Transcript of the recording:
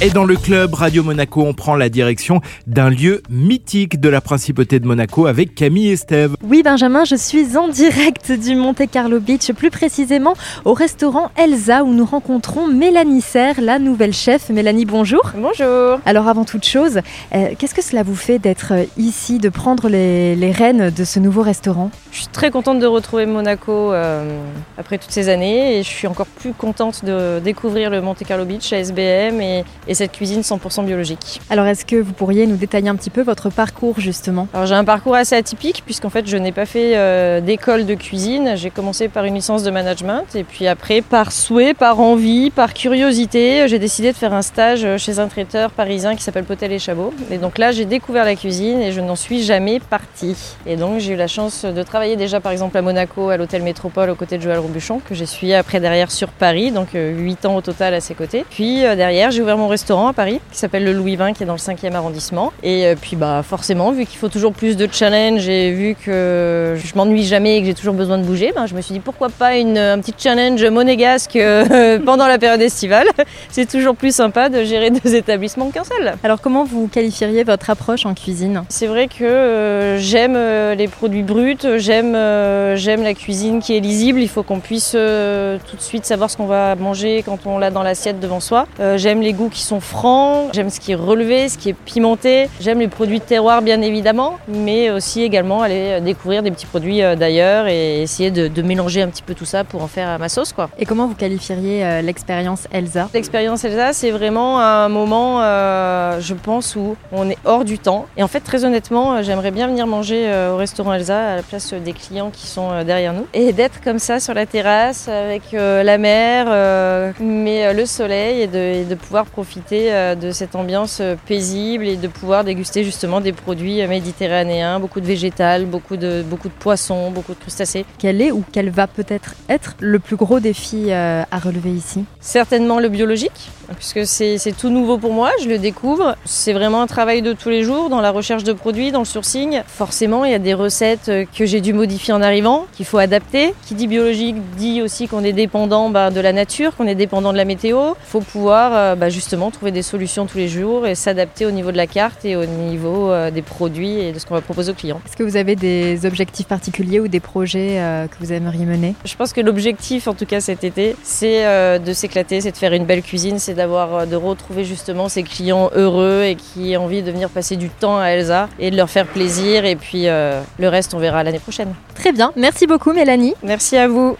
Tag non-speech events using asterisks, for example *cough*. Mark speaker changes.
Speaker 1: Et dans le club Radio Monaco, on prend la direction d'un lieu mythique de la principauté de Monaco avec Camille Estève.
Speaker 2: Oui, Benjamin, je suis en direct du Monte Carlo Beach, plus précisément au restaurant Elsa où nous rencontrons Mélanie Serre, la nouvelle chef. Mélanie, bonjour.
Speaker 3: Bonjour.
Speaker 2: Alors, avant toute chose, euh, qu'est-ce que cela vous fait d'être ici, de prendre les, les rênes de ce nouveau restaurant?
Speaker 3: Je suis très contente de retrouver Monaco euh, après toutes ces années et je suis encore plus contente de découvrir le Monte Carlo Beach à SBM et, et cette cuisine 100% biologique.
Speaker 2: Alors, est-ce que vous pourriez nous détailler un petit peu votre parcours justement?
Speaker 3: Alors j'ai un parcours assez atypique puisqu'en fait je n'ai pas fait euh, d'école de cuisine. J'ai commencé par une licence de management et puis après par souhait, par envie, par curiosité, j'ai décidé de faire un stage chez un traiteur parisien qui s'appelle Potel et Chabot. Et donc là j'ai découvert la cuisine et je n'en suis jamais partie. Et donc j'ai eu la chance de travailler déjà par exemple à Monaco, à l'hôtel Métropole aux côtés de Joël Robuchon que j'ai suivi après derrière sur Paris, donc euh, 8 ans au total à ses côtés. Puis euh, derrière j'ai ouvert mon restaurant à Paris qui s'appelle le Louis XX qui est dans le 5e arrondissement. Et euh, puis bah forcément vu qu'il faut toujours plus de challenge et vu que je m'ennuie jamais et que j'ai toujours besoin de bouger, ben, je me suis dit pourquoi pas une, un petit challenge monégasque euh, *laughs* pendant la période estivale. *laughs* C'est toujours plus sympa de gérer deux établissements qu'un seul.
Speaker 2: Alors, comment vous qualifieriez votre approche en cuisine?
Speaker 3: C'est vrai que euh, j'aime euh, les produits bruts, j'aime euh, j'aime la cuisine qui est lisible. Il faut qu'on puisse euh, tout de suite savoir ce qu'on va manger quand on l'a dans l'assiette devant soi. Euh, j'aime les goûts qui sont francs, j'aime ce qui est relevé, ce qui est pimenté. J'aime les produits de terroir bien évidemment, mais aussi également aller découvrir des petits produits euh, d'ailleurs et essayer de, de mélanger un petit peu tout ça pour en faire ma sauce quoi.
Speaker 2: Et comment vous qualifieriez euh, l'expérience Elsa?
Speaker 3: L'expérience Elsa, c'est vraiment un moment, euh, je pense, où on est hors du temps. Et en fait, très honnêtement, euh, j'aimerais bien venir manger euh, au restaurant Elsa à la place euh, des clients qui sont euh, derrière nous. Et d'être comme ça sur la terrasse avec euh, la mer, euh, mais euh, le soleil et de, et de pouvoir profiter euh, de cette ambiance euh, paisible et de pouvoir déguster justement des produits euh, méditerranéens, beaucoup de végétal, beaucoup de, beaucoup de poissons, beaucoup de crustacés.
Speaker 2: Quel est ou quel va peut-être être le plus gros défi à relever ici?
Speaker 3: Certainement le biologique, puisque c'est tout nouveau pour moi, je le découvre. C'est vraiment un travail de tous les jours dans la recherche de produits, dans le sourcing. Forcément, il y a des recettes que j'ai dû modifier en arrivant, qu'il faut adapter. Qui dit biologique dit aussi qu'on est dépendant bah, de la nature, qu'on est dépendant de la météo. Il faut pouvoir bah, justement trouver des solutions tous les jours et s'adapter au niveau de la carte et au niveau euh, des produits et de ce qu'on va proposer aux clients.
Speaker 2: Est-ce que vous avez des objectifs particuliers ou des projets euh, que vous aimeriez mener?
Speaker 3: Je pense que l'objectif, en tout cas cet été, c'est euh, de s'éclater, c'est de faire une belle cuisine, c'est d'avoir, de retrouver justement ces clients heureux et qui ont envie de venir passer du temps à Elsa et de leur faire plaisir. Et puis le reste, on verra l'année prochaine.
Speaker 2: Très bien, merci beaucoup Mélanie.
Speaker 3: Merci à vous.